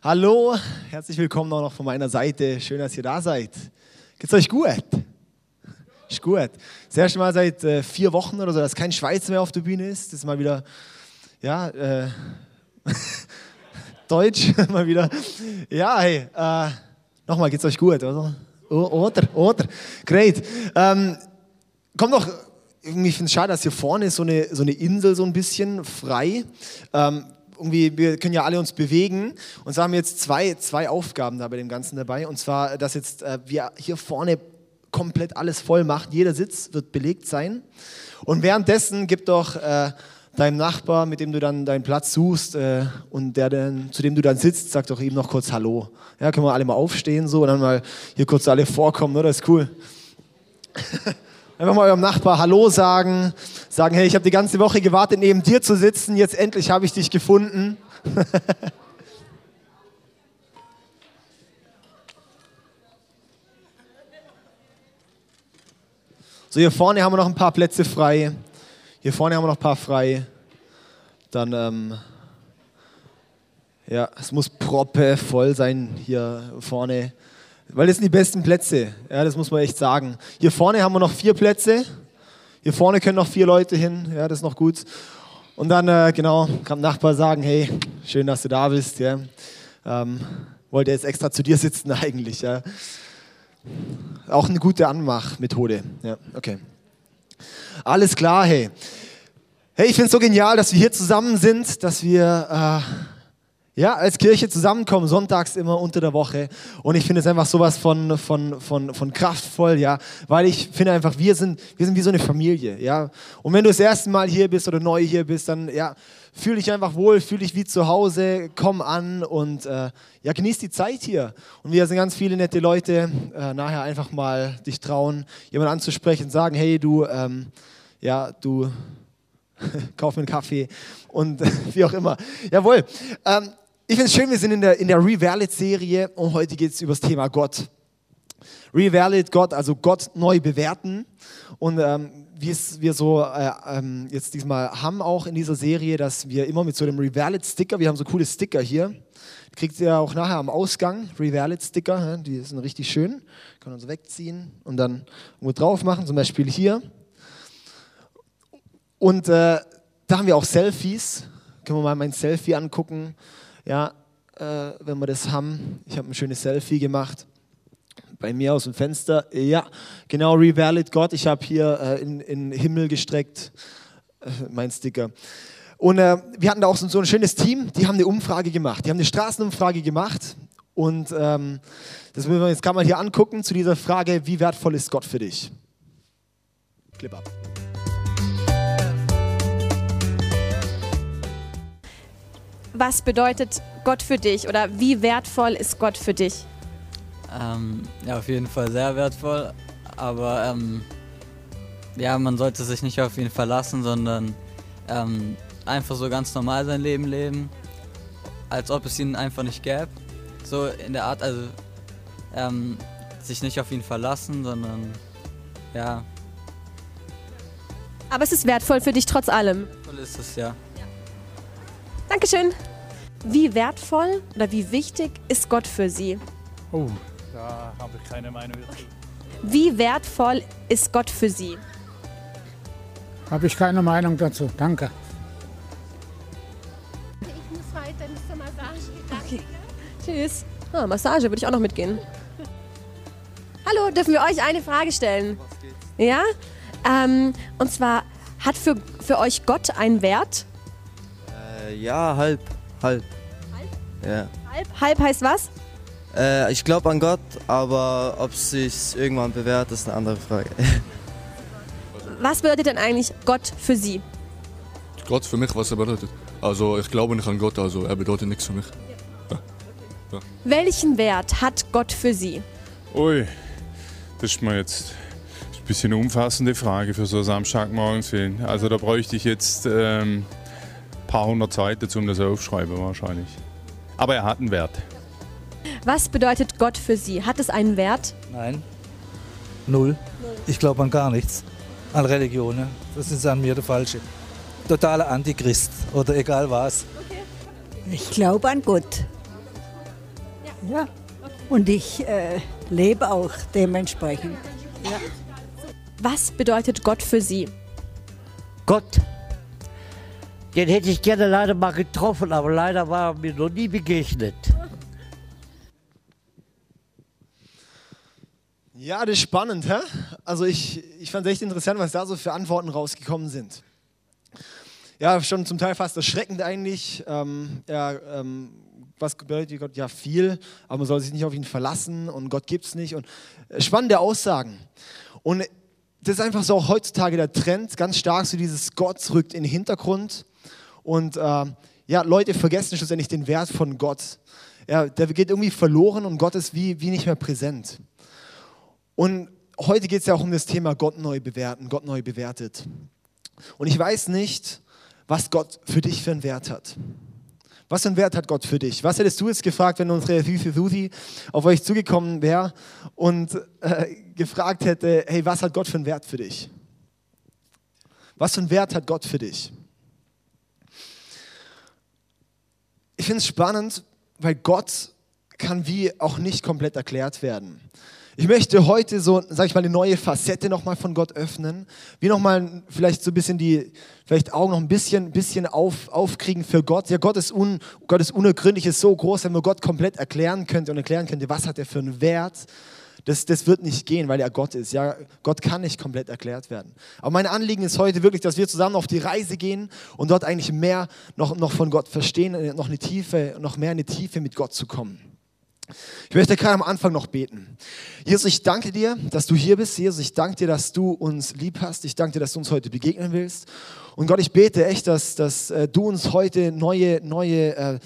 Hallo, herzlich willkommen auch noch von meiner Seite. Schön, dass ihr da seid. Geht's euch gut? Ist gut. Das erste Mal seit äh, vier Wochen oder so, dass kein Schweizer mehr auf der Bühne ist. Das ist mal wieder, ja, äh, Deutsch, mal wieder. Ja, hey, äh, nochmal, geht's euch gut, oder? Oder, oder. Great. Ähm, kommt noch, irgendwie finde es schade, dass hier vorne ist so eine, so eine Insel so ein bisschen frei. Ähm, irgendwie, wir können ja alle uns bewegen. Und so haben wir jetzt zwei, zwei Aufgaben da bei dem Ganzen dabei. Und zwar, dass jetzt äh, wir hier vorne komplett alles voll machen. Jeder Sitz wird belegt sein. Und währenddessen gibt doch äh, deinem Nachbar, mit dem du dann deinen Platz suchst äh, und der dann, zu dem du dann sitzt, sag doch ihm noch kurz Hallo. Ja, können wir alle mal aufstehen so und dann mal hier kurz alle vorkommen, oder? Ist cool. Einfach mal eurem Nachbar Hallo sagen, sagen, hey, ich habe die ganze Woche gewartet, neben dir zu sitzen, jetzt endlich habe ich dich gefunden. so, hier vorne haben wir noch ein paar Plätze frei. Hier vorne haben wir noch ein paar frei. Dann, ähm, ja, es muss proppe voll sein hier vorne. Weil das sind die besten Plätze. Ja, das muss man echt sagen. Hier vorne haben wir noch vier Plätze. Hier vorne können noch vier Leute hin. Ja, das ist noch gut. Und dann, äh, genau, kann der Nachbar sagen, hey, schön, dass du da bist. Ja. Ähm, wollte jetzt extra zu dir sitzen eigentlich. Ja. Auch eine gute Anmachmethode. Ja, okay. Alles klar, hey. Hey, ich finde es so genial, dass wir hier zusammen sind, dass wir... Äh, ja, als Kirche zusammenkommen, sonntags immer unter der Woche. Und ich finde es einfach sowas von, von, von, von kraftvoll, ja, weil ich finde einfach, wir sind, wir sind wie so eine Familie, ja. Und wenn du das erste Mal hier bist oder neu hier bist, dann, ja, fühl dich einfach wohl, fühl dich wie zu Hause, komm an und, äh, ja, genieß die Zeit hier. Und wir sind ganz viele nette Leute, äh, nachher einfach mal dich trauen, jemanden anzusprechen, sagen, hey, du, ähm, ja, du, kauf mir einen Kaffee und wie auch immer. Jawohl. Ähm, ich finde es schön, wir sind in der, in der Revalid-Serie und heute geht es über das Thema Gott. Revalid, Gott, also Gott neu bewerten. Und ähm, wie es wir so äh, ähm, jetzt diesmal haben auch in dieser Serie, dass wir immer mit so einem Revalid-Sticker, wir haben so coole Sticker hier, kriegt ihr auch nachher am Ausgang, Revalid-Sticker, die sind richtig schön, man so wegziehen und dann irgendwo drauf machen, zum Beispiel hier. Und äh, da haben wir auch Selfies, können wir mal mein Selfie angucken ja, äh, wenn wir das haben. Ich habe ein schönes Selfie gemacht bei mir aus dem Fenster. Ja, genau, Revalid Gott. Ich habe hier äh, in, in Himmel gestreckt äh, mein Sticker. Und äh, wir hatten da auch so, so, ein schönes Team, die haben eine Umfrage gemacht. Die haben eine Straßenumfrage gemacht. Und ähm, das müssen wir jetzt kann man hier angucken zu dieser Frage, wie wertvoll ist Gott für dich? Clip ab. Was bedeutet Gott für dich oder wie wertvoll ist Gott für dich? Ähm, ja, auf jeden Fall sehr wertvoll, aber ähm, ja, man sollte sich nicht auf ihn verlassen, sondern ähm, einfach so ganz normal sein Leben leben, als ob es ihn einfach nicht gäbe. So in der Art, also ähm, sich nicht auf ihn verlassen, sondern ja. Aber es ist wertvoll für dich trotz allem. Wertvoll ist es, ja. Dankeschön. Wie wertvoll oder wie wichtig ist Gott für Sie? Oh, da habe ich keine Meinung dazu. Wie wertvoll ist Gott für Sie? Habe ich keine Meinung dazu. Danke. Ich muss weiter zur Massage. Okay. Tschüss. Ah, Massage würde ich auch noch mitgehen. Hallo, dürfen wir euch eine Frage stellen? Was geht's? Ja? Ähm, und zwar, hat für, für euch Gott einen Wert? Äh, ja, halb. Halb. Halb? Ja. Halb? Halb heißt was? Äh, ich glaube an Gott, aber ob es sich irgendwann bewährt, ist eine andere Frage. Was bedeutet denn eigentlich Gott für Sie? Gott für mich, was er bedeutet? Also ich glaube nicht an Gott, also er bedeutet nichts für mich. Ja. Ja. Welchen Wert hat Gott für Sie? Ui, das ist mir jetzt ein bisschen eine umfassende Frage für so Samstagmorgens. Also da bräuchte ich jetzt ähm, paar hundert Seiten, um das aufschreiben wahrscheinlich. Aber er hat einen Wert. Was bedeutet Gott für Sie? Hat es einen Wert? Nein. Null. Ich glaube an gar nichts. An Religionen. Das ist an mir der falsche. Totaler Antichrist oder egal was. Okay. Ich glaube an Gott. Ja. Und ich äh, lebe auch dementsprechend. Ja. Was bedeutet Gott für Sie? Gott, den hätte ich gerne leider mal getroffen, aber leider war er mir noch nie begegnet. Ja, das ist spannend, hä? Also ich, ich fand es echt interessant, was da so für Antworten rausgekommen sind. Ja, schon zum Teil fast erschreckend eigentlich. Ähm, ja, ähm, was bedeutet Gott? Ja, viel, aber man soll sich nicht auf ihn verlassen und Gott gibt es nicht. Und äh, spannende Aussagen. Und das ist einfach so auch heutzutage der Trend, ganz stark so dieses Gott rückt in den Hintergrund. Und äh, ja, Leute vergessen schlussendlich den Wert von Gott. Ja, der geht irgendwie verloren und Gott ist wie, wie nicht mehr präsent. Und heute geht es ja auch um das Thema Gott neu bewerten, Gott neu bewertet. Und ich weiß nicht, was Gott für dich für einen Wert hat. Was für einen Wert hat Gott für dich? Was hättest du jetzt gefragt, wenn unsere Süße Susi auf euch zugekommen wäre und äh, gefragt hätte, hey, was hat Gott für einen Wert für dich? Was für einen Wert hat Gott für dich? Ich finde es spannend, weil Gott kann wie auch nicht komplett erklärt werden. Ich möchte heute so, sag ich mal, eine neue Facette nochmal von Gott öffnen. Wie nochmal vielleicht so ein bisschen die, vielleicht Augen noch ein bisschen, bisschen auf, aufkriegen für Gott. Ja, Gott ist, un, Gott ist unergründlich, ist so groß, wenn man Gott komplett erklären könnte und erklären könnte, was hat er für einen Wert. Das, das wird nicht gehen, weil er Gott ist. Ja, Gott kann nicht komplett erklärt werden. Aber mein Anliegen ist heute wirklich, dass wir zusammen auf die Reise gehen und dort eigentlich mehr noch, noch von Gott verstehen, noch eine Tiefe, noch mehr in eine Tiefe mit Gott zu kommen. Ich möchte gerade am Anfang noch beten. Jesus, ich danke dir, dass du hier bist. Jesus, ich danke dir, dass du uns lieb hast. Ich danke dir, dass du uns heute begegnen willst. Und Gott, ich bete echt, dass, dass äh, du uns heute neue, neue äh,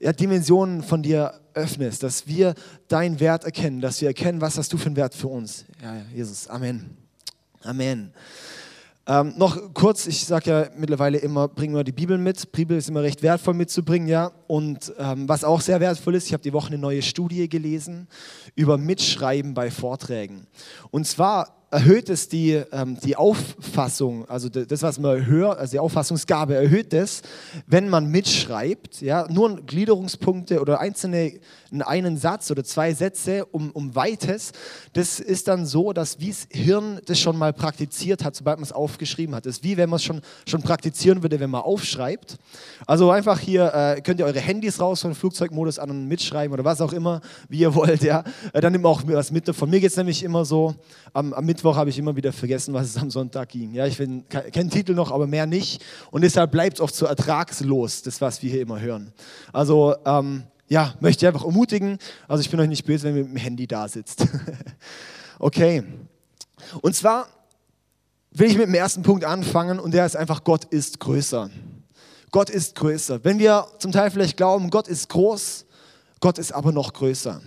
ja, Dimensionen von dir öffnest, dass wir deinen Wert erkennen, dass wir erkennen, was hast du für einen Wert für uns. Ja, Jesus, Amen. Amen. Ähm, noch kurz, ich sage ja mittlerweile immer, bringen wir die Bibel mit. Bibel ist immer recht wertvoll mitzubringen, ja. Und ähm, was auch sehr wertvoll ist, ich habe die Woche eine neue Studie gelesen über Mitschreiben bei Vorträgen. Und zwar erhöht es die, ähm, die Auffassung, also das, was man hört, also die Auffassungsgabe erhöht es, wenn man mitschreibt, ja, nur Gliederungspunkte oder einzelne, einen Satz oder zwei Sätze um, um Weites, das ist dann so, dass wie das Hirn das schon mal praktiziert hat, sobald man es aufgeschrieben hat. Das ist wie wenn man es schon, schon praktizieren würde, wenn man aufschreibt. Also einfach hier äh, könnt ihr eure Handys raus von Flugzeugmodus an und mitschreiben oder was auch immer, wie ihr wollt, ja. Äh, dann nimmt man auch was mit. Von mir geht es nämlich immer so, am, am Mittwoch habe ich immer wieder vergessen, was es am Sonntag ging. Ja, ich kenne den Titel noch, aber mehr nicht. Und deshalb bleibt es oft so ertragslos, das, was wir hier immer hören. Also, ähm, ja, möchte ich einfach ermutigen. Also, ich bin euch nicht böse, wenn ihr mit dem Handy da sitzt. okay. Und zwar will ich mit dem ersten Punkt anfangen und der ist einfach, Gott ist größer. Gott ist größer. Wenn wir zum Teil vielleicht glauben, Gott ist groß, Gott ist aber noch größer.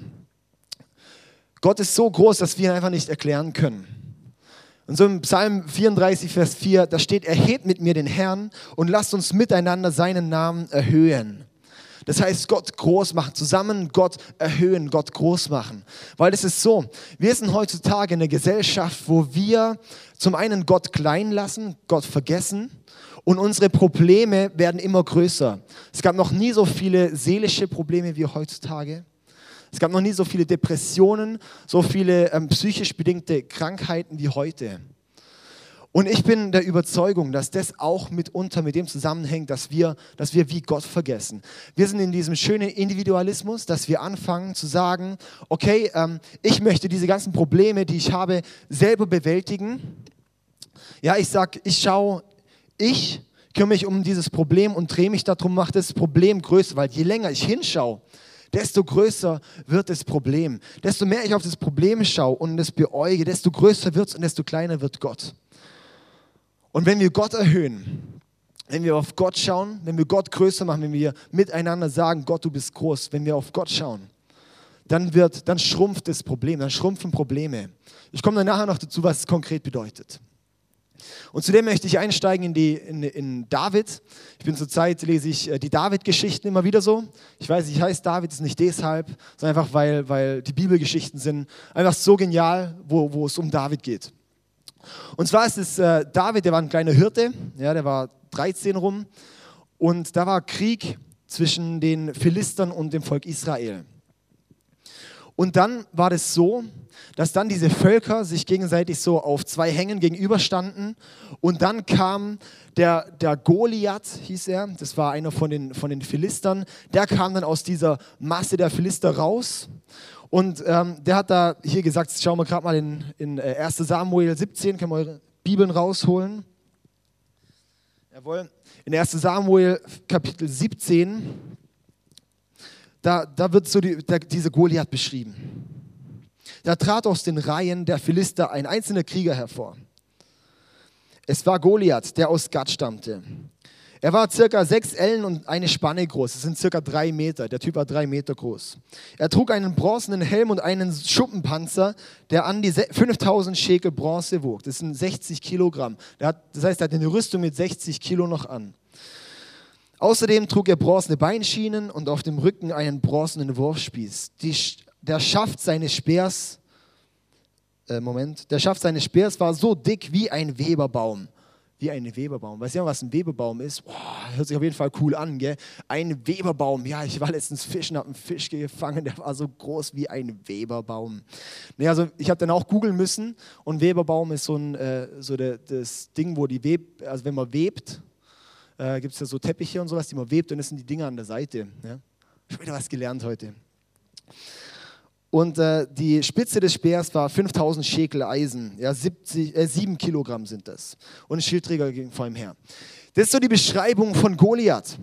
Gott ist so groß, dass wir ihn einfach nicht erklären können. Und so im Psalm 34, Vers 4, da steht, erhebt mit mir den Herrn und lasst uns miteinander seinen Namen erhöhen. Das heißt, Gott groß machen, zusammen Gott erhöhen, Gott groß machen. Weil es ist so, wir sind heutzutage in einer Gesellschaft, wo wir zum einen Gott klein lassen, Gott vergessen und unsere Probleme werden immer größer. Es gab noch nie so viele seelische Probleme wie heutzutage. Es gab noch nie so viele Depressionen, so viele ähm, psychisch bedingte Krankheiten wie heute. Und ich bin der Überzeugung, dass das auch mitunter mit dem zusammenhängt, dass wir, dass wir wie Gott vergessen. Wir sind in diesem schönen Individualismus, dass wir anfangen zu sagen, okay, ähm, ich möchte diese ganzen Probleme, die ich habe, selber bewältigen. Ja, ich sage, ich schaue, ich kümmere mich um dieses Problem und drehe mich darum, mache das Problem größer, weil je länger ich hinschaue, desto größer wird das Problem. Desto mehr ich auf das Problem schaue und es beäuge, desto größer wird es und desto kleiner wird Gott. Und wenn wir Gott erhöhen, wenn wir auf Gott schauen, wenn wir Gott größer machen, wenn wir miteinander sagen, Gott, du bist groß, wenn wir auf Gott schauen, dann, wird, dann schrumpft das Problem, dann schrumpfen Probleme. Ich komme dann nachher noch dazu, was es konkret bedeutet. Und zudem möchte ich einsteigen in, die, in, in David. Ich bin zurzeit, lese ich äh, die David-Geschichten immer wieder so. Ich weiß, ich heiße David, ist nicht deshalb, sondern einfach, weil, weil die Bibelgeschichten sind einfach so genial, wo, wo es um David geht. Und zwar ist es äh, David, der war ein kleiner Hirte, ja, der war 13 rum. Und da war Krieg zwischen den Philistern und dem Volk Israel. Und dann war das so, dass dann diese Völker sich gegenseitig so auf zwei Hängen gegenüberstanden. Und dann kam der, der Goliath, hieß er, das war einer von den, von den Philistern, der kam dann aus dieser Masse der Philister raus. Und ähm, der hat da hier gesagt, schauen wir gerade mal in, in 1 äh, Samuel 17, können wir eure Bibeln rausholen. Jawohl. In 1 Samuel Kapitel 17, da, da wird so die, da, diese Goliath beschrieben. Da trat aus den Reihen der Philister ein einzelner Krieger hervor. Es war Goliath, der aus Gad stammte. Er war circa sechs Ellen und eine Spanne groß. Das sind circa drei Meter. Der Typ war drei Meter groß. Er trug einen bronzenen Helm und einen Schuppenpanzer, der an die 5000 Schekel Bronze wog. Das sind 60 Kilogramm. das heißt, er hat eine Rüstung mit 60 Kilo noch an. Außerdem trug er bronzene Beinschienen und auf dem Rücken einen bronzenen Wurfspieß. Die, der Schaft seines Speers, äh, Moment, der Schaft seines Speers war so dick wie ein Weberbaum wie ein Weberbaum. Weißt du, was ein Weberbaum ist? Boah, hört sich auf jeden Fall cool an, gell? Ein Weberbaum. Ja, ich war letztens fischen, habe einen Fisch gefangen, der war so groß wie ein Weberbaum. Nee, also ich habe dann auch googeln müssen und Weberbaum ist so, ein, äh, so der, das Ding, wo die Web, also wenn man webt, äh, gibt es ja so Teppiche und sowas, die man webt und das sind die Dinger an der Seite. Ja? Schon wieder was gelernt heute. Und äh, die Spitze des Speers war 5000 Schekel Eisen. Ja, 70, äh, 7 Kilogramm sind das. Und ein Schildträger ging vor ihm her. Das ist so die Beschreibung von Goliath.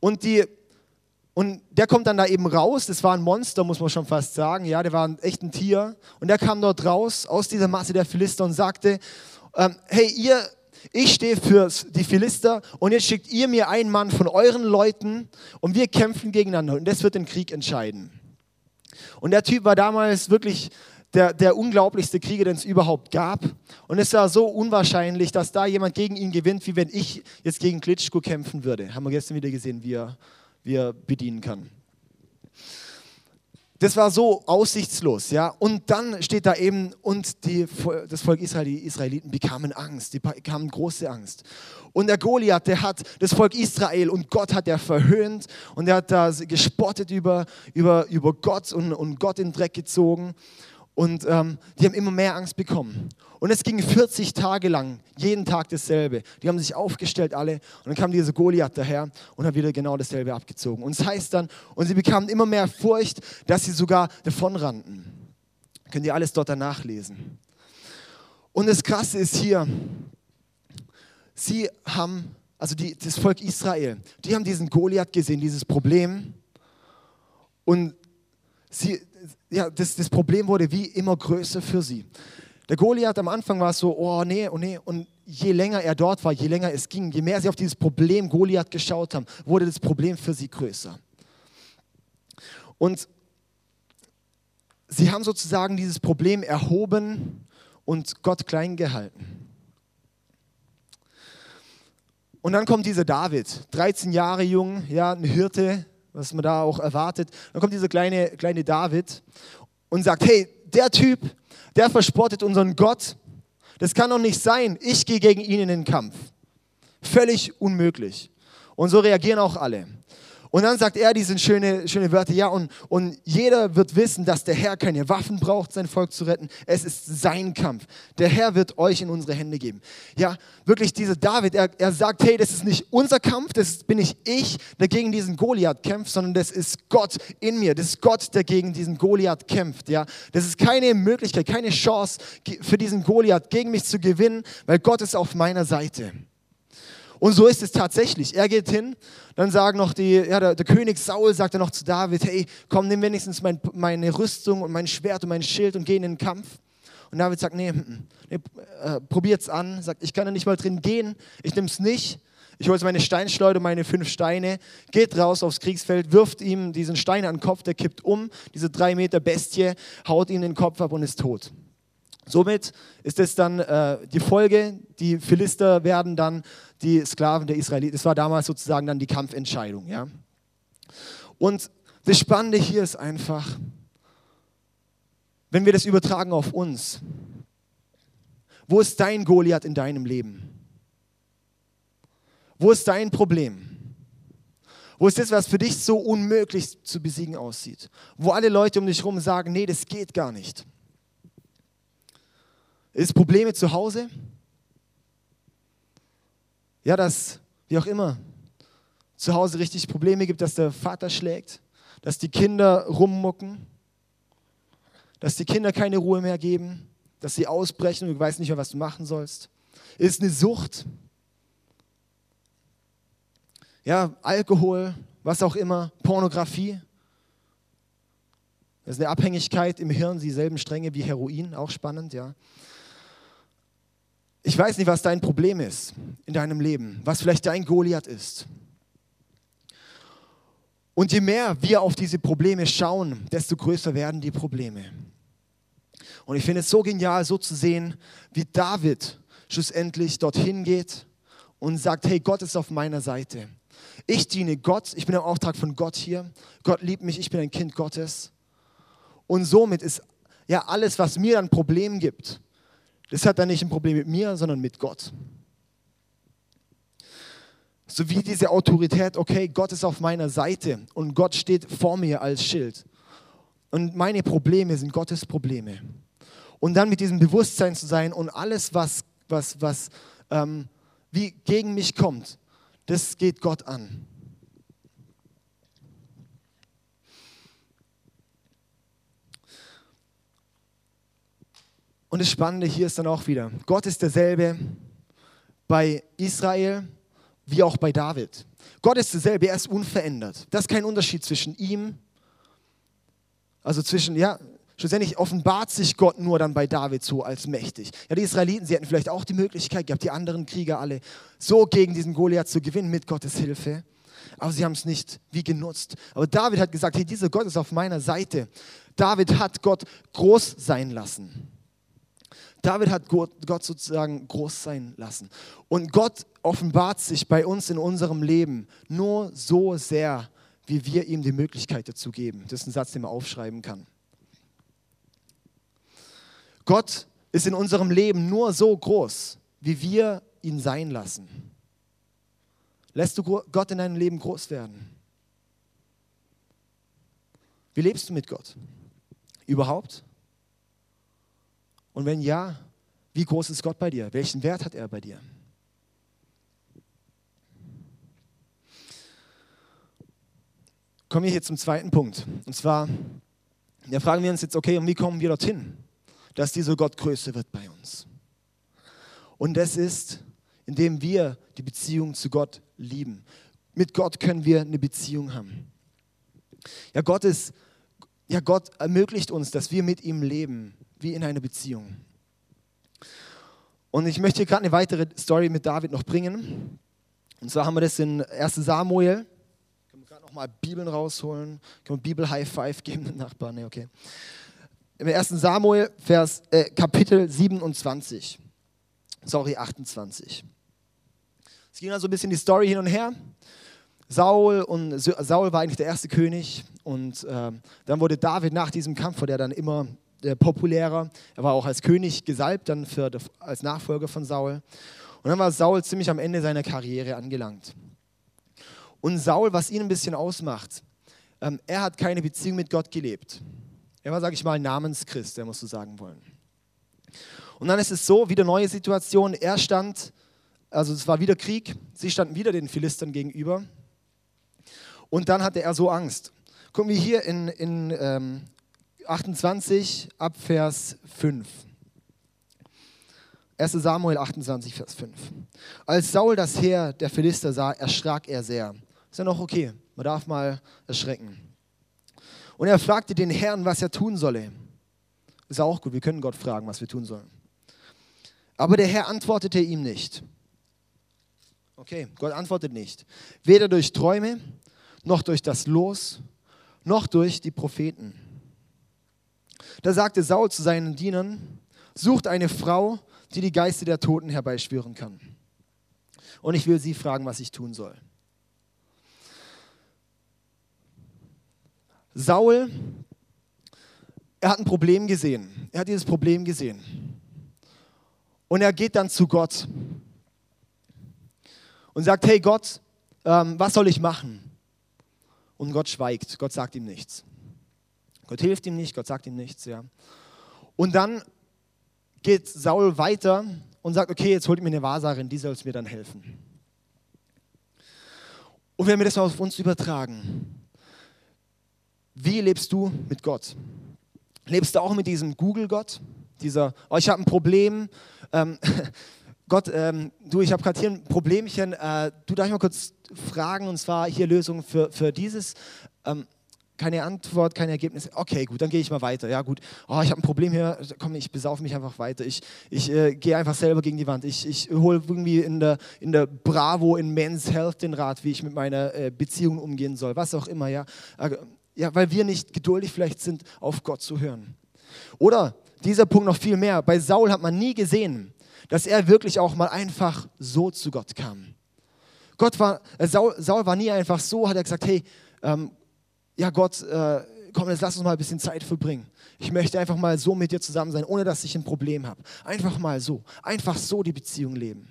Und, die, und der kommt dann da eben raus. Das war ein Monster, muss man schon fast sagen. Ja, der war echt ein Tier. Und der kam dort raus aus dieser Masse der Philister und sagte: ähm, Hey, ihr ich stehe für die Philister und jetzt schickt ihr mir einen Mann von euren Leuten und wir kämpfen gegeneinander und das wird den Krieg entscheiden. Und der Typ war damals wirklich der, der unglaublichste Krieger, den es überhaupt gab. Und es war so unwahrscheinlich, dass da jemand gegen ihn gewinnt, wie wenn ich jetzt gegen Klitschko kämpfen würde. Haben wir gestern wieder gesehen, wie er, wie er bedienen kann. Das war so aussichtslos, ja. Und dann steht da eben, und die, das Volk Israel, die Israeliten bekamen Angst, die bekamen große Angst. Und der Goliath, der hat das Volk Israel und Gott hat er verhöhnt und er hat da gespottet über, über, über Gott und, und Gott in den Dreck gezogen. Und ähm, die haben immer mehr Angst bekommen. Und es ging 40 Tage lang, jeden Tag dasselbe. Die haben sich aufgestellt alle und dann kam dieser Goliath daher und hat wieder genau dasselbe abgezogen. Und es das heißt dann, und sie bekamen immer mehr Furcht, dass sie sogar davonrannten. Könnt ihr alles dort danach lesen. Und das Krasse ist hier, sie haben, also die, das Volk Israel, die haben diesen Goliath gesehen, dieses Problem. Und sie, ja, das, das Problem wurde wie immer größer für sie. Der Goliath am Anfang war so, oh nee, oh nee. Und je länger er dort war, je länger es ging, je mehr sie auf dieses Problem Goliath geschaut haben, wurde das Problem für sie größer. Und sie haben sozusagen dieses Problem erhoben und Gott klein gehalten. Und dann kommt dieser David, 13 Jahre jung, ja, ein Hirte, was man da auch erwartet. Dann kommt dieser kleine, kleine David und sagt, hey, der Typ, der verspottet unseren Gott. Das kann doch nicht sein. Ich gehe gegen ihn in den Kampf. Völlig unmöglich. Und so reagieren auch alle. Und dann sagt er diese schöne, schöne Wörter, ja, und, und jeder wird wissen, dass der Herr keine Waffen braucht, sein Volk zu retten. Es ist sein Kampf. Der Herr wird euch in unsere Hände geben. Ja, wirklich dieser David, er, er sagt, hey, das ist nicht unser Kampf, das bin nicht ich, der gegen diesen Goliath kämpft, sondern das ist Gott in mir. Das ist Gott, der gegen diesen Goliath kämpft. Ja, das ist keine Möglichkeit, keine Chance für diesen Goliath gegen mich zu gewinnen, weil Gott ist auf meiner Seite. Und so ist es tatsächlich. Er geht hin, dann sagen noch die, ja, der, der König Saul sagt dann noch zu David, hey, komm, nimm wenigstens mein, meine Rüstung und mein Schwert und mein Schild und geh in den Kampf. Und David sagt, nee, nee äh, probiert's an. Sagt, ich kann da nicht mal drin gehen, ich nehme es nicht. Ich hole meine Steinschleuder, meine fünf Steine, geht raus aufs Kriegsfeld, wirft ihm diesen Stein an den Kopf, der kippt um, diese drei Meter Bestie, haut ihm den Kopf ab und ist tot. Somit ist es dann äh, die Folge, die Philister werden dann die Sklaven der Israeliten. Das war damals sozusagen dann die Kampfentscheidung. Ja? Und das Spannende hier ist einfach, wenn wir das übertragen auf uns, wo ist dein Goliath in deinem Leben? Wo ist dein Problem? Wo ist das, was für dich so unmöglich zu besiegen aussieht? Wo alle Leute um dich herum sagen, nee, das geht gar nicht. Ist Probleme zu Hause? Ja, dass, wie auch immer, zu Hause richtig Probleme gibt, dass der Vater schlägt, dass die Kinder rummucken, dass die Kinder keine Ruhe mehr geben, dass sie ausbrechen und du weißt nicht mehr, was du machen sollst. Ist eine Sucht. Ja, Alkohol, was auch immer, Pornografie. Das ist eine Abhängigkeit im Hirn, dieselben Stränge wie Heroin, auch spannend, ja. Ich weiß nicht, was dein Problem ist in deinem Leben, was vielleicht dein Goliath ist. Und je mehr wir auf diese Probleme schauen, desto größer werden die Probleme. Und ich finde es so genial, so zu sehen, wie David schlussendlich dorthin geht und sagt, hey, Gott ist auf meiner Seite. Ich diene Gott, ich bin im Auftrag von Gott hier. Gott liebt mich, ich bin ein Kind Gottes. Und somit ist ja alles, was mir ein Problem gibt, das hat dann nicht ein Problem mit mir, sondern mit Gott. So wie diese Autorität, okay, Gott ist auf meiner Seite und Gott steht vor mir als Schild. Und meine Probleme sind Gottes Probleme. Und dann mit diesem Bewusstsein zu sein und alles, was, was, was ähm, wie gegen mich kommt, das geht Gott an. Und das Spannende hier ist dann auch wieder, Gott ist derselbe bei Israel wie auch bei David. Gott ist derselbe, er ist unverändert. Das ist kein Unterschied zwischen ihm, also zwischen, ja, schlussendlich offenbart sich Gott nur dann bei David so als mächtig. Ja, die Israeliten, sie hätten vielleicht auch die Möglichkeit gehabt, die anderen Krieger alle so gegen diesen Goliath zu gewinnen mit Gottes Hilfe. Aber sie haben es nicht wie genutzt. Aber David hat gesagt, hey, dieser Gott ist auf meiner Seite. David hat Gott groß sein lassen. David hat Gott sozusagen groß sein lassen. Und Gott offenbart sich bei uns in unserem Leben nur so sehr, wie wir ihm die Möglichkeit dazu geben. Das ist ein Satz, den man aufschreiben kann. Gott ist in unserem Leben nur so groß, wie wir ihn sein lassen. Lässt du Gott in deinem Leben groß werden? Wie lebst du mit Gott? Überhaupt? Und wenn ja, wie groß ist Gott bei dir? Welchen Wert hat er bei dir? Kommen wir hier zum zweiten Punkt. Und zwar, da fragen wir uns jetzt, okay, und wie kommen wir dorthin, dass dieser Gott größer wird bei uns? Und das ist, indem wir die Beziehung zu Gott lieben. Mit Gott können wir eine Beziehung haben. Ja, Gott ist, ja, Gott ermöglicht uns, dass wir mit ihm leben wie in einer Beziehung. Und ich möchte hier gerade eine weitere Story mit David noch bringen. Und zwar haben wir das in 1 Samuel. Können wir gerade noch mal Bibeln rausholen? Können wir Bibel High Five geben den Nachbarn? Nee, okay. Im 1. Samuel, Vers, äh, Kapitel 27. Sorry, 28. Es ging also ein bisschen die Story hin und her. Saul und Saul war eigentlich der erste König und äh, dann wurde David nach diesem Kampf, wo der dann immer äh, populärer. Er war auch als König gesalbt, dann für, als Nachfolger von Saul. Und dann war Saul ziemlich am Ende seiner Karriere angelangt. Und Saul, was ihn ein bisschen ausmacht, ähm, er hat keine Beziehung mit Gott gelebt. Er war, sage ich mal, Namenschrist, der musst du sagen wollen. Und dann ist es so, wieder neue Situation. Er stand, also es war wieder Krieg, sie standen wieder den Philistern gegenüber. Und dann hatte er so Angst. Gucken wir hier in, in ähm, 28 ab Vers 5. 1 Samuel 28, Vers 5. Als Saul das Heer der Philister sah, erschrak er sehr. Ist ja noch okay, man darf mal erschrecken. Und er fragte den Herrn, was er tun solle. Ist auch gut, wir können Gott fragen, was wir tun sollen. Aber der Herr antwortete ihm nicht. Okay, Gott antwortet nicht. Weder durch Träume, noch durch das Los, noch durch die Propheten. Da sagte Saul zu seinen Dienern, sucht eine Frau, die die Geister der Toten herbeischwören kann. Und ich will sie fragen, was ich tun soll. Saul, er hat ein Problem gesehen. Er hat dieses Problem gesehen. Und er geht dann zu Gott und sagt, hey Gott, ähm, was soll ich machen? und Gott schweigt. Gott sagt ihm nichts. Gott hilft ihm nicht, Gott sagt ihm nichts, ja. Und dann geht Saul weiter und sagt, okay, jetzt holt mir eine Wahrsagerin, die soll es mir dann helfen. Und wenn wir das mal auf uns übertragen, wie lebst du mit Gott? Lebst du auch mit diesem Google-Gott? Dieser, oh, ich habe ein Problem. Ähm, Gott, ähm, du, ich habe gerade hier ein Problemchen. Äh, du darf ich mal kurz fragen, und zwar hier Lösung für, für dieses. Ähm, keine Antwort, kein Ergebnis. Okay, gut, dann gehe ich mal weiter. Ja, gut. Oh, ich habe ein Problem hier. Komm, ich besaufe mich einfach weiter. Ich, ich äh, gehe einfach selber gegen die Wand. Ich, ich hole irgendwie in der, in der Bravo, in Men's Health den Rat, wie ich mit meiner äh, Beziehung umgehen soll. Was auch immer, ja. Äh, ja, weil wir nicht geduldig vielleicht sind, auf Gott zu hören. Oder dieser Punkt noch viel mehr. Bei Saul hat man nie gesehen, dass er wirklich auch mal einfach so zu Gott kam. Gott war, äh, Saul, Saul war nie einfach so, hat er gesagt, hey, ähm, ja Gott, äh, komm, jetzt lass uns mal ein bisschen Zeit verbringen. Ich möchte einfach mal so mit dir zusammen sein, ohne dass ich ein Problem habe. Einfach mal so, einfach so die Beziehung leben.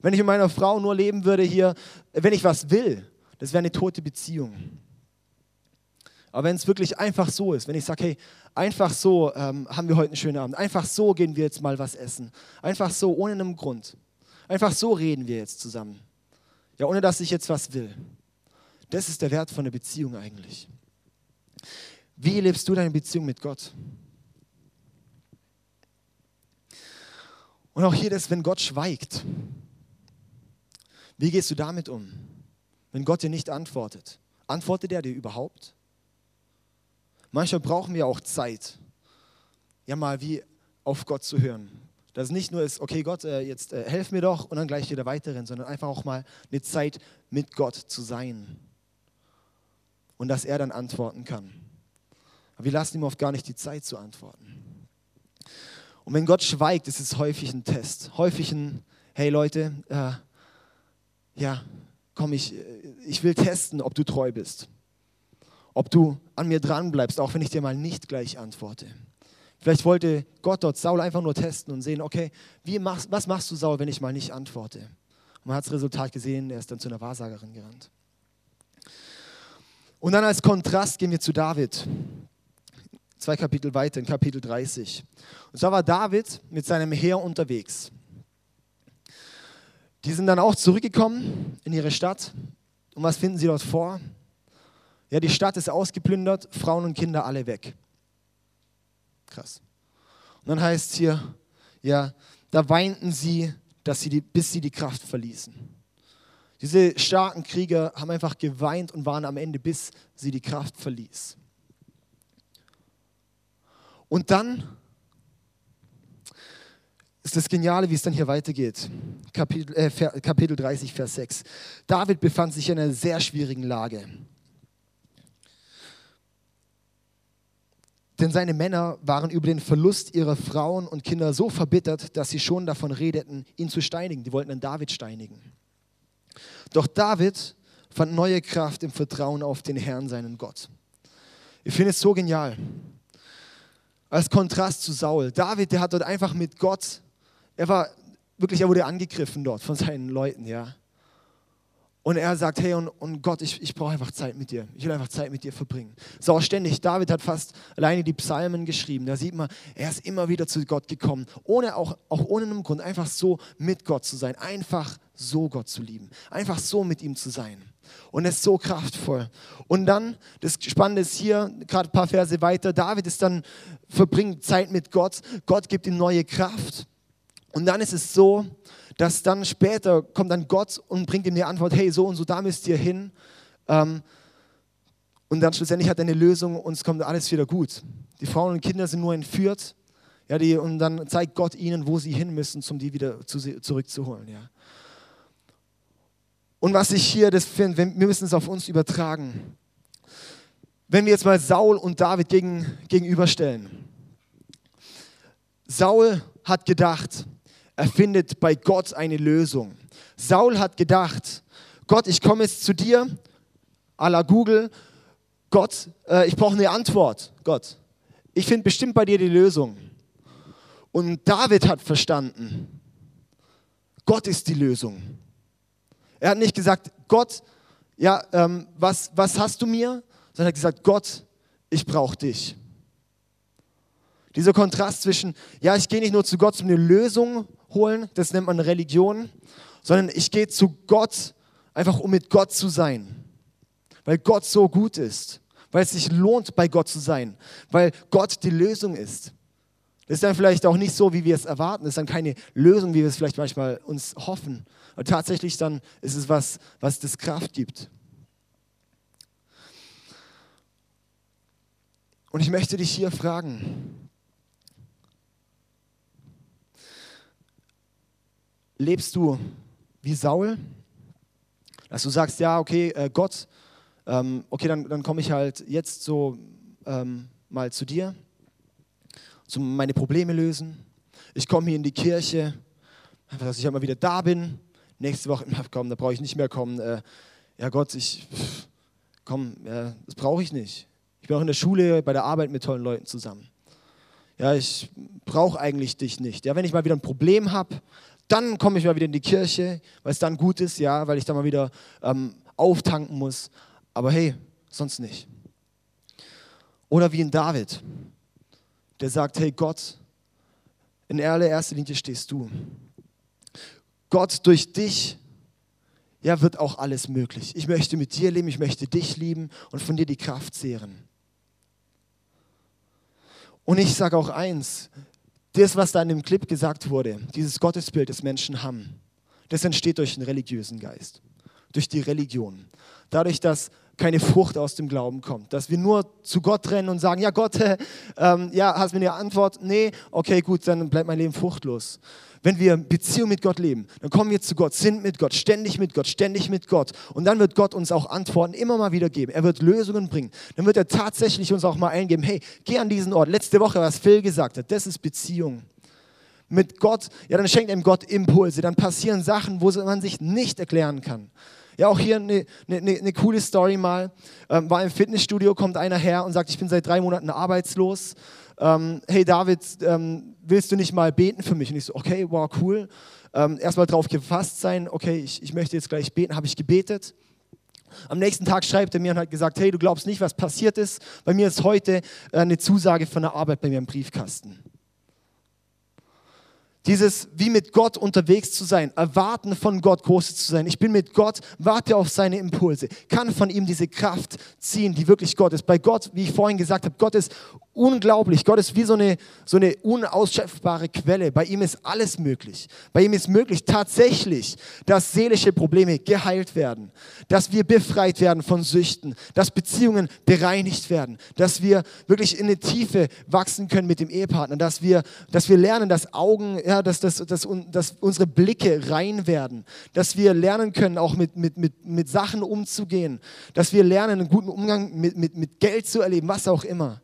Wenn ich mit meiner Frau nur leben würde hier, wenn ich was will, das wäre eine tote Beziehung. Aber wenn es wirklich einfach so ist, wenn ich sage, hey, einfach so ähm, haben wir heute einen schönen Abend, einfach so gehen wir jetzt mal was essen, einfach so, ohne einen Grund, einfach so reden wir jetzt zusammen, ja, ohne dass ich jetzt was will. Das ist der Wert von der Beziehung eigentlich. Wie lebst du deine Beziehung mit Gott? Und auch hier das, wenn Gott schweigt. Wie gehst du damit um? Wenn Gott dir nicht antwortet. Antwortet er dir überhaupt? Manchmal brauchen wir auch Zeit, ja mal wie auf Gott zu hören. Dass es nicht nur ist, okay Gott, äh, jetzt äh, helf mir doch und dann gleich wieder weiterhin, sondern einfach auch mal eine Zeit mit Gott zu sein. Und dass er dann antworten kann. Aber wir lassen ihm oft gar nicht die Zeit zu antworten. Und wenn Gott schweigt, ist es häufig ein Test. Häufig ein, hey Leute, äh, ja, komm, ich, ich will testen, ob du treu bist ob du an mir dran bleibst, auch wenn ich dir mal nicht gleich antworte. Vielleicht wollte Gott dort Saul einfach nur testen und sehen, okay, wie machst, was machst du, Saul, wenn ich mal nicht antworte? Und man hat das Resultat gesehen, er ist dann zu einer Wahrsagerin gerannt. Und dann als Kontrast gehen wir zu David. Zwei Kapitel weiter, in Kapitel 30. Und zwar war David mit seinem Heer unterwegs. Die sind dann auch zurückgekommen in ihre Stadt. Und was finden sie dort vor? Ja, die Stadt ist ausgeplündert, Frauen und Kinder alle weg. Krass. Und dann heißt es hier, ja, da weinten sie, dass sie die, bis sie die Kraft verließen. Diese starken Krieger haben einfach geweint und waren am Ende, bis sie die Kraft verließ. Und dann ist das Geniale, wie es dann hier weitergeht. Kapitel, äh, Kapitel 30, Vers 6. David befand sich in einer sehr schwierigen Lage. Denn seine Männer waren über den Verlust ihrer Frauen und Kinder so verbittert, dass sie schon davon redeten, ihn zu steinigen. Die wollten dann David steinigen. Doch David fand neue Kraft im Vertrauen auf den Herrn, seinen Gott. Ich finde es so genial. Als Kontrast zu Saul. David, der hat dort einfach mit Gott, er war wirklich, er wurde angegriffen dort von seinen Leuten, ja. Und er sagt, hey, und, und Gott, ich, ich brauche einfach Zeit mit dir. Ich will einfach Zeit mit dir verbringen. So auch ständig. David hat fast alleine die Psalmen geschrieben. Da sieht man, er ist immer wieder zu Gott gekommen. Ohne auch, auch ohne einen Grund. Einfach so mit Gott zu sein. Einfach so Gott zu lieben. Einfach so mit ihm zu sein. Und es ist so kraftvoll. Und dann, das Spannende ist hier, gerade ein paar Verse weiter, David ist dann, verbringt Zeit mit Gott. Gott gibt ihm neue Kraft. Und dann ist es so, dass dann später kommt dann Gott und bringt ihm die Antwort, hey, so und so, da müsst ihr hin. Ähm, und dann schlussendlich hat er eine Lösung und es kommt alles wieder gut. Die Frauen und Kinder sind nur entführt. Ja, die, und dann zeigt Gott ihnen, wo sie hin müssen, um die wieder zu, zurückzuholen. Ja. Und was ich hier, das finde, wir müssen es auf uns übertragen. Wenn wir jetzt mal Saul und David gegen, gegenüberstellen. Saul hat gedacht, er findet bei Gott eine Lösung. Saul hat gedacht, Gott, ich komme jetzt zu dir, à la Google, Gott, äh, ich brauche eine Antwort, Gott. Ich finde bestimmt bei dir die Lösung. Und David hat verstanden, Gott ist die Lösung. Er hat nicht gesagt, Gott, ja, ähm, was, was hast du mir? Sondern er hat gesagt, Gott, ich brauche dich. Dieser Kontrast zwischen, ja, ich gehe nicht nur zu Gott, um eine Lösung holen, das nennt man Religion, sondern ich gehe zu Gott, einfach um mit Gott zu sein. Weil Gott so gut ist. Weil es sich lohnt, bei Gott zu sein. Weil Gott die Lösung ist. Das ist dann vielleicht auch nicht so, wie wir es erwarten. Das ist dann keine Lösung, wie wir es vielleicht manchmal uns hoffen. Aber tatsächlich dann ist es was, was das Kraft gibt. Und ich möchte dich hier fragen, lebst du wie Saul? Dass du sagst, ja, okay, äh, Gott, ähm, okay, dann, dann komme ich halt jetzt so ähm, mal zu dir, zum meine Probleme lösen. Ich komme hier in die Kirche, dass ich einmal wieder da bin. Nächste Woche, komm, da brauche ich nicht mehr kommen. Äh, ja Gott, ich, komm, ja, das brauche ich nicht. Ich bin auch in der Schule, bei der Arbeit mit tollen Leuten zusammen. Ja, ich brauche eigentlich dich nicht. Ja, wenn ich mal wieder ein Problem habe, dann komme ich mal wieder in die Kirche, weil es dann gut ist, ja, weil ich dann mal wieder ähm, auftanken muss. Aber hey, sonst nicht. Oder wie in David, der sagt, hey Gott, in allererster Linie stehst du. Gott, durch dich ja, wird auch alles möglich. Ich möchte mit dir leben, ich möchte dich lieben und von dir die Kraft zehren. Und ich sage auch eins, das, was da in dem Clip gesagt wurde, dieses Gottesbild, das Menschen haben, das entsteht durch den religiösen Geist, durch die Religion. Dadurch, dass keine Frucht aus dem Glauben kommt. Dass wir nur zu Gott rennen und sagen, ja Gott, äh, ähm, ja, hast du mir eine Antwort? Nee, okay, gut, dann bleibt mein Leben fruchtlos. Wenn wir Beziehung mit Gott leben, dann kommen wir zu Gott, sind mit Gott, ständig mit Gott, ständig mit Gott. Und dann wird Gott uns auch Antworten immer mal wieder geben. Er wird Lösungen bringen. Dann wird er tatsächlich uns auch mal eingeben, hey, geh an diesen Ort. Letzte Woche, was Phil gesagt hat, das ist Beziehung mit Gott, ja, dann schenkt ihm Gott Impulse, dann passieren Sachen, wo man sich nicht erklären kann. Ja, auch hier eine, eine, eine coole Story mal. Ähm, war im Fitnessstudio, kommt einer her und sagt, ich bin seit drei Monaten arbeitslos. Ähm, hey David, ähm, willst du nicht mal beten für mich? Und ich so, okay, wow, cool. Ähm, erstmal drauf gefasst sein, okay, ich, ich möchte jetzt gleich beten. Habe ich gebetet. Am nächsten Tag schreibt er mir und hat gesagt, hey, du glaubst nicht, was passiert ist. Bei mir ist heute äh, eine Zusage von der Arbeit bei mir im Briefkasten. Dieses, wie mit Gott unterwegs zu sein, erwarten von Gott groß zu sein. Ich bin mit Gott, warte auf seine Impulse, kann von ihm diese Kraft ziehen, die wirklich Gott ist. Bei Gott, wie ich vorhin gesagt habe, Gott ist unglaublich. Gott ist wie so eine, so eine unausschöpfbare Quelle. Bei ihm ist alles möglich. Bei ihm ist möglich tatsächlich, dass seelische Probleme geheilt werden, dass wir befreit werden von Süchten, dass Beziehungen bereinigt werden, dass wir wirklich in eine Tiefe wachsen können mit dem Ehepartner, dass wir, dass wir lernen, dass Augen, ja, dass, dass, dass, dass unsere Blicke rein werden, dass wir lernen können, auch mit, mit, mit, mit Sachen umzugehen, dass wir lernen, einen guten Umgang mit, mit, mit Geld zu erleben, was auch immer.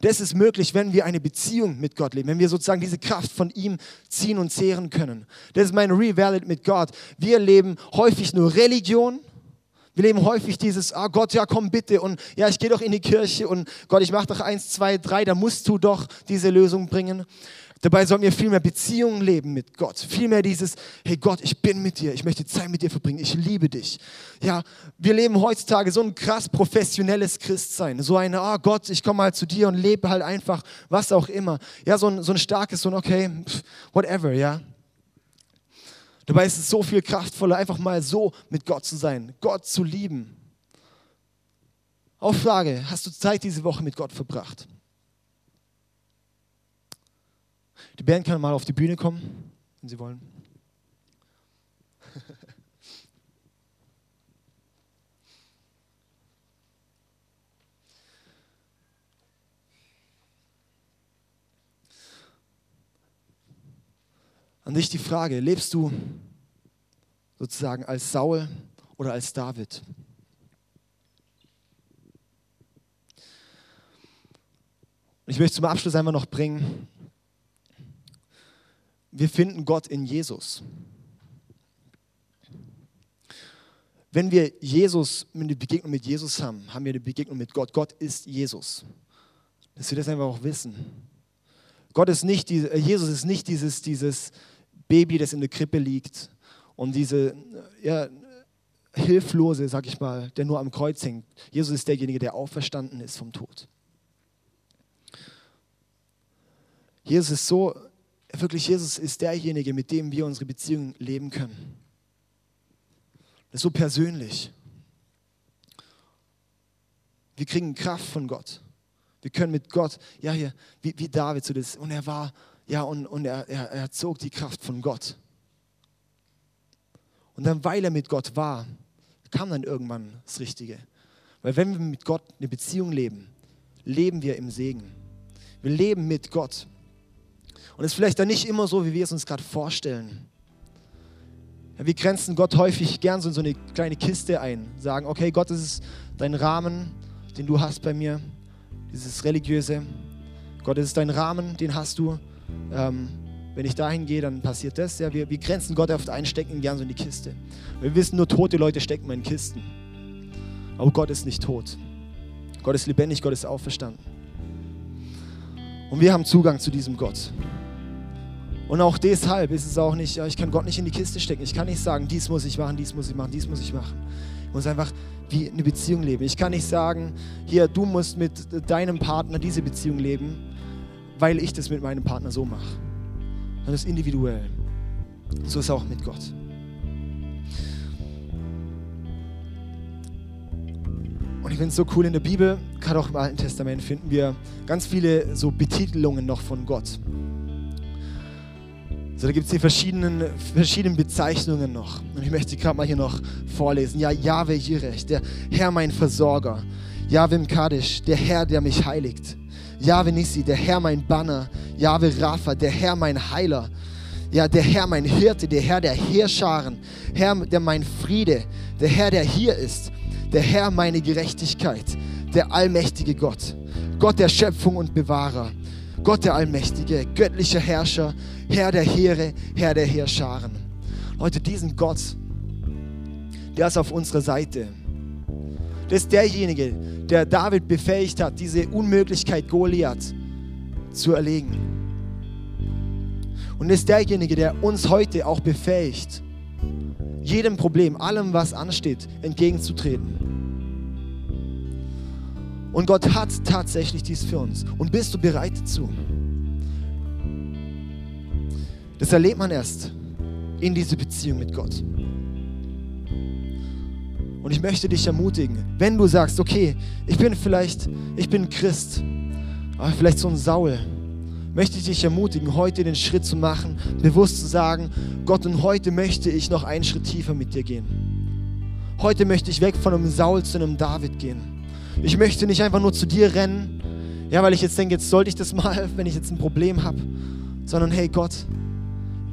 Das ist möglich, wenn wir eine Beziehung mit Gott leben, wenn wir sozusagen diese Kraft von ihm ziehen und zehren können. Das ist mein Revalid mit Gott. Wir leben häufig nur Religion. Wir leben häufig dieses, ah Gott, ja komm bitte und ja, ich gehe doch in die Kirche und Gott, ich mache doch eins, zwei, drei, da musst du doch diese Lösung bringen. Dabei sollten wir viel mehr Beziehungen leben mit Gott. Viel mehr dieses, hey Gott, ich bin mit dir, ich möchte Zeit mit dir verbringen, ich liebe dich. Ja, wir leben heutzutage so ein krass professionelles Christsein. So eine, ah Gott, ich komme mal zu dir und lebe halt einfach, was auch immer. Ja, so ein, so ein starkes, so ein, okay, whatever, ja. Dabei ist es so viel kraftvoller, einfach mal so mit Gott zu sein, Gott zu lieben. Auch Frage, hast du Zeit diese Woche mit Gott verbracht? Die Band kann mal auf die Bühne kommen, wenn sie wollen. An dich die Frage, lebst du sozusagen als Saul oder als David? Ich möchte zum Abschluss einmal noch bringen, wir finden Gott in Jesus. Wenn wir Jesus, eine Begegnung mit Jesus haben, haben wir eine Begegnung mit Gott. Gott ist Jesus. Dass wir das einfach auch wissen. Gott ist nicht, äh, Jesus ist nicht dieses, dieses Baby, das in der Krippe liegt und diese, ja, Hilflose, sag ich mal, der nur am Kreuz hängt. Jesus ist derjenige, der auferstanden ist vom Tod. Jesus ist so, wirklich, Jesus ist derjenige, mit dem wir unsere Beziehung leben können. Das ist so persönlich. Wir kriegen Kraft von Gott. Wir können mit Gott, ja, hier, wie, wie David so das, und er war, ja, und, und er, er, er zog die Kraft von Gott. Und dann, weil er mit Gott war, kam dann irgendwann das Richtige. Weil wenn wir mit Gott eine Beziehung leben, leben wir im Segen. Wir leben mit Gott. Und es ist vielleicht dann nicht immer so, wie wir es uns gerade vorstellen. Ja, wir grenzen Gott häufig gern so in so eine kleine Kiste ein. Sagen, okay, Gott, das ist dein Rahmen, den du hast bei mir. Dieses religiöse. Gott, das ist dein Rahmen, den hast du. Ähm, wenn ich dahin gehe, dann passiert das. Ja, wir, wir grenzen Gott oft ein, stecken ihn gern so in die Kiste. Wir wissen, nur tote Leute stecken in Kisten. Aber Gott ist nicht tot. Gott ist lebendig, Gott ist auferstanden. Und wir haben Zugang zu diesem Gott. Und auch deshalb ist es auch nicht, ich kann Gott nicht in die Kiste stecken. Ich kann nicht sagen, dies muss ich machen, dies muss ich machen, dies muss ich machen. Ich muss einfach wie eine Beziehung leben. Ich kann nicht sagen, hier, du musst mit deinem Partner diese Beziehung leben, weil ich das mit meinem Partner so mache. Das ist individuell. So ist es auch mit Gott. Und ich finde es so cool in der Bibel, gerade auch im Alten Testament, finden wir ganz viele so Betitelungen noch von Gott. So, da gibt es die verschiedenen, verschiedenen Bezeichnungen noch. Und ich möchte sie gerade mal hier noch vorlesen. Ja, Yahweh Jirech, der Herr mein Versorger. Yahweh Kadesh, der Herr, der mich heiligt. Yahweh Nissi, der Herr mein Banner. Yahweh Rapha, der Herr mein Heiler. Ja, der Herr mein Hirte, der Herr der Heerscharen. Herr, der mein Friede, der Herr, der hier ist der Herr meine Gerechtigkeit, der allmächtige Gott, Gott der Schöpfung und Bewahrer, Gott der Allmächtige, göttlicher Herrscher, Herr der Heere, Herr der Heerscharen. Leute, diesen Gott, der ist auf unserer Seite. Das ist derjenige, der David befähigt hat, diese Unmöglichkeit Goliath zu erlegen. Und ist derjenige, der uns heute auch befähigt, jedem Problem, allem, was ansteht, entgegenzutreten. Und Gott hat tatsächlich dies für uns. Und bist du bereit dazu? Das erlebt man erst in diese Beziehung mit Gott. Und ich möchte dich ermutigen, wenn du sagst, okay, ich bin vielleicht, ich bin Christ, aber vielleicht so ein Saul, möchte ich dich ermutigen, heute den Schritt zu machen, bewusst zu sagen, Gott, und heute möchte ich noch einen Schritt tiefer mit dir gehen. Heute möchte ich weg von einem Saul zu einem David gehen. Ich möchte nicht einfach nur zu dir rennen, ja, weil ich jetzt denke, jetzt sollte ich das mal, wenn ich jetzt ein Problem habe, sondern hey Gott,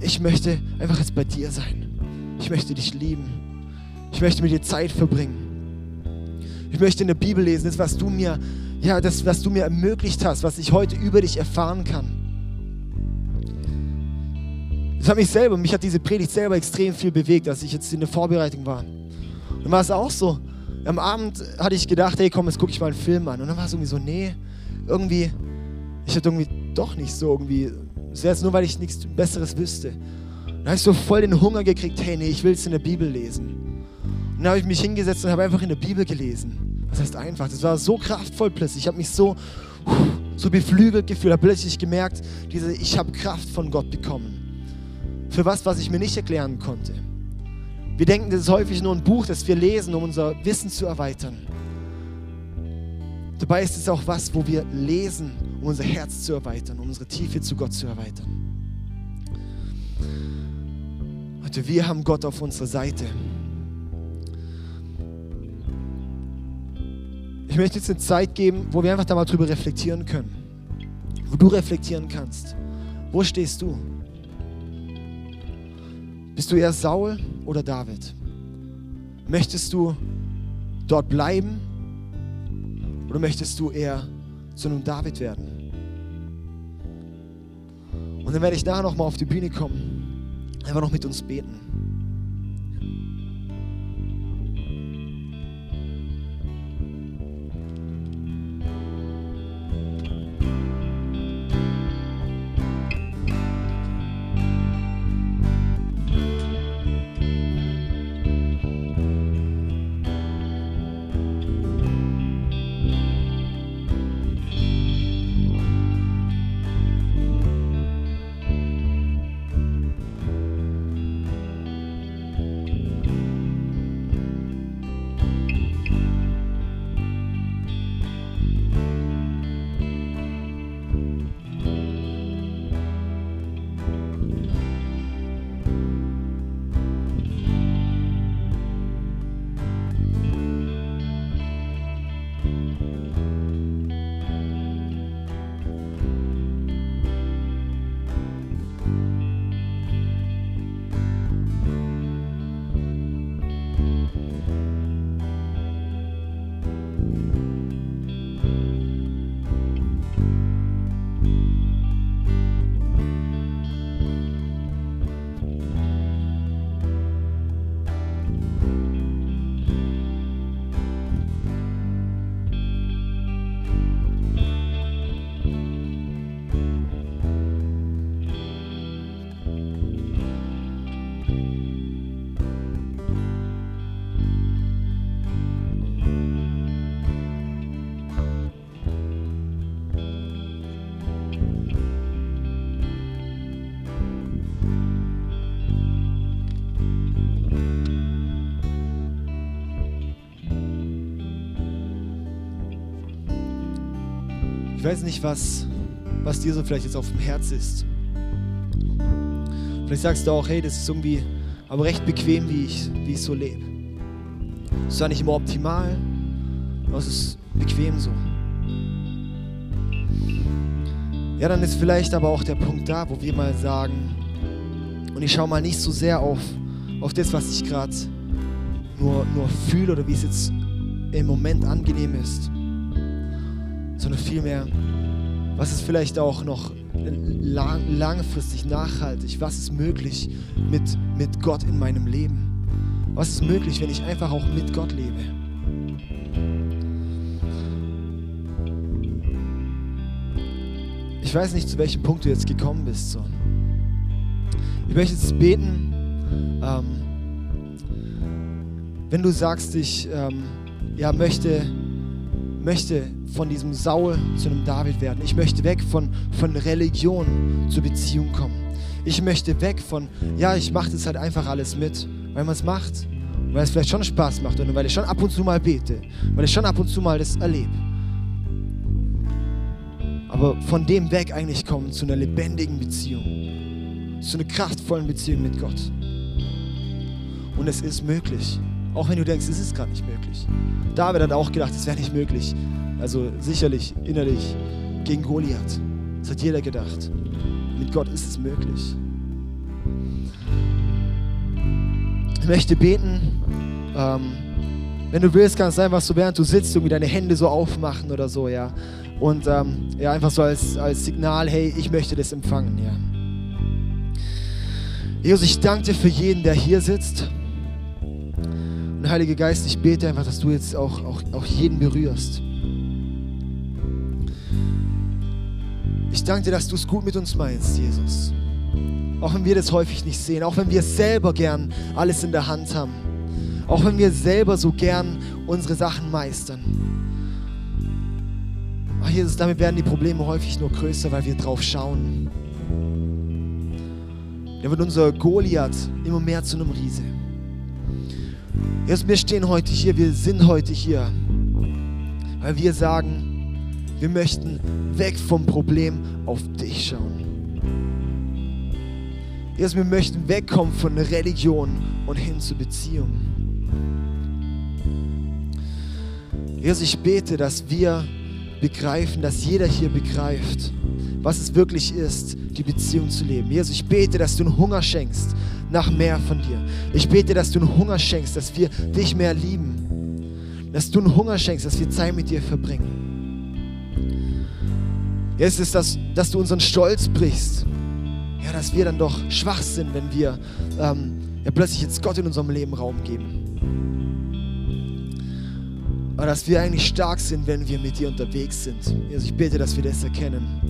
ich möchte einfach jetzt bei dir sein. Ich möchte dich lieben. Ich möchte mit dir Zeit verbringen. Ich möchte in der Bibel lesen, das, was du mir ja, das, was du mir ermöglicht hast, was ich heute über dich erfahren kann. Das hat mich selber, mich hat diese Predigt selber extrem viel bewegt, als ich jetzt in der Vorbereitung war. Und dann war es auch so. Am Abend hatte ich gedacht, hey komm, jetzt gucke ich mal einen Film an. Und dann war es irgendwie so, nee, irgendwie, ich hatte irgendwie doch nicht so irgendwie, jetzt nur, weil ich nichts Besseres wüsste. Dann habe ich so voll den Hunger gekriegt, hey, nee, ich will es in der Bibel lesen. Und dann habe ich mich hingesetzt und habe einfach in der Bibel gelesen. Das heißt einfach, das war so kraftvoll plötzlich. Ich habe mich so, so beflügelt gefühlt, habe plötzlich gemerkt, diese, ich habe Kraft von Gott bekommen. Für was, was ich mir nicht erklären konnte. Wir denken, das ist häufig nur ein Buch, das wir lesen, um unser Wissen zu erweitern. Dabei ist es auch was, wo wir lesen, um unser Herz zu erweitern, um unsere Tiefe zu Gott zu erweitern. Leute, wir haben Gott auf unserer Seite. Ich möchte jetzt eine Zeit geben, wo wir einfach da mal drüber reflektieren können. Wo du reflektieren kannst. Wo stehst du? Bist du eher Saul oder David? Möchtest du dort bleiben oder möchtest du eher zu einem David werden? Und dann werde ich nachher nochmal auf die Bühne kommen, einfach noch mit uns beten. Weiß nicht, was, was dir so vielleicht jetzt auf dem Herz ist. Vielleicht sagst du auch, hey, das ist irgendwie aber recht bequem, wie ich, wie ich so lebe. Es ist zwar nicht immer optimal, aber es ist bequem so. Ja, dann ist vielleicht aber auch der Punkt da, wo wir mal sagen, und ich schaue mal nicht so sehr auf, auf das, was ich gerade nur, nur fühle oder wie es jetzt im Moment angenehm ist, sondern vielmehr, was ist vielleicht auch noch lang, langfristig, nachhaltig, was ist möglich mit, mit Gott in meinem Leben? Was ist möglich, wenn ich einfach auch mit Gott lebe? Ich weiß nicht, zu welchem Punkt du jetzt gekommen bist. So. Ich möchte jetzt beten, ähm, wenn du sagst, ich ähm, ja, möchte, möchte von diesem Saul zu einem David werden. Ich möchte weg von, von Religion zur Beziehung kommen. Ich möchte weg von, ja, ich mache das halt einfach alles mit, weil man es macht, weil es vielleicht schon Spaß macht und weil ich schon ab und zu mal bete, weil ich schon ab und zu mal das erlebe aber von dem weg eigentlich kommen zu einer lebendigen Beziehung, zu einer kraftvollen Beziehung mit Gott. Und es ist möglich, auch wenn du denkst, es ist gerade nicht möglich. David hat auch gedacht, es wäre nicht möglich. Also sicherlich innerlich gegen Goliath. Das hat jeder gedacht. Mit Gott ist es möglich. Ich möchte beten. Ähm, wenn du willst, kannst du einfach so, während du sitzt, irgendwie deine Hände so aufmachen oder so, ja. Und ähm, ja, einfach so als, als Signal, hey, ich möchte das empfangen, ja. Jesus, ich danke dir für jeden, der hier sitzt. Und Heiliger Geist, ich bete einfach, dass du jetzt auch, auch, auch jeden berührst. Ich danke dir, dass du es gut mit uns meinst, Jesus. Auch wenn wir das häufig nicht sehen, auch wenn wir selber gern alles in der Hand haben, auch wenn wir selber so gern unsere Sachen meistern. Ach Jesus, damit werden die Probleme häufig nur größer, weil wir drauf schauen. Da wird unser Goliath immer mehr zu einem Riese. Jesus, wir stehen heute hier, wir sind heute hier, weil wir sagen, wir möchten weg vom Problem auf dich schauen. Jesus, wir möchten wegkommen von Religion und hin zur Beziehung. Jesus, ich bete, dass wir begreifen, dass jeder hier begreift, was es wirklich ist, die Beziehung zu leben. Jesus, ich bete, dass du einen Hunger schenkst nach mehr von dir. Ich bete, dass du einen Hunger schenkst, dass wir dich mehr lieben. Dass du einen Hunger schenkst, dass wir Zeit mit dir verbringen. Jetzt ist das, dass du unseren Stolz brichst. Ja, dass wir dann doch schwach sind, wenn wir ähm, ja, plötzlich jetzt Gott in unserem Leben Raum geben. Aber dass wir eigentlich stark sind, wenn wir mit dir unterwegs sind. Jesus, ich bete, dass wir das erkennen.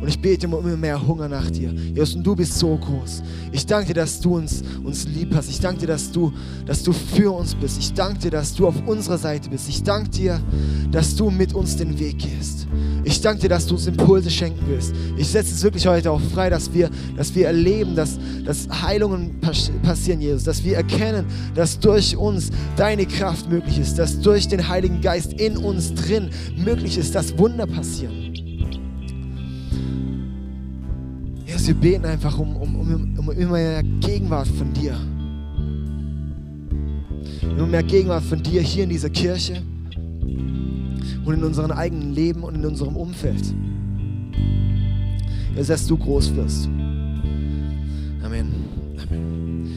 Und ich bete immer mehr Hunger nach dir. Jesus, und du bist so groß. Ich danke dir, dass du uns, uns lieb hast. Ich danke dir, dass du, dass du für uns bist. Ich danke dir, dass du auf unserer Seite bist. Ich danke dir, dass du mit uns den Weg gehst. Ich danke dir, dass du uns Impulse schenken willst. Ich setze es wirklich heute auch frei, dass wir, dass wir erleben, dass, dass Heilungen passieren, Jesus. Dass wir erkennen, dass durch uns deine Kraft möglich ist. Dass durch den Heiligen Geist in uns drin möglich ist, dass Wunder passieren. Wir beten einfach um, um, um, um immer mehr Gegenwart von dir. Immer mehr Gegenwart von dir hier in dieser Kirche und in unserem eigenen Leben und in unserem Umfeld. Jesus, dass du groß wirst. Amen. Amen.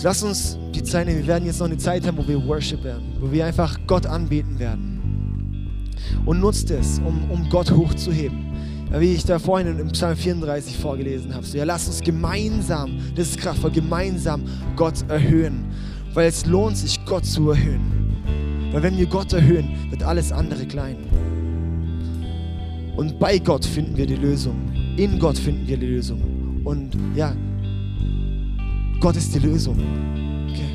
lass uns die Zeit nehmen. Wir werden jetzt noch eine Zeit haben, wo wir Worship werden, wo wir einfach Gott anbeten werden. Und nutzt es, um, um Gott hochzuheben wie ich da vorhin im Psalm 34 vorgelesen habe. So, ja, lass uns gemeinsam, das ist kraftvoll, gemeinsam Gott erhöhen. Weil es lohnt sich, Gott zu erhöhen. Weil wenn wir Gott erhöhen, wird alles andere klein. Und bei Gott finden wir die Lösung. In Gott finden wir die Lösung. Und ja, Gott ist die Lösung. Okay.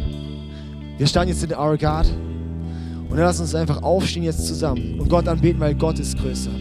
Wir stehen jetzt in Our God. Und dann lass uns einfach aufstehen jetzt zusammen und Gott anbeten, weil Gott ist größer.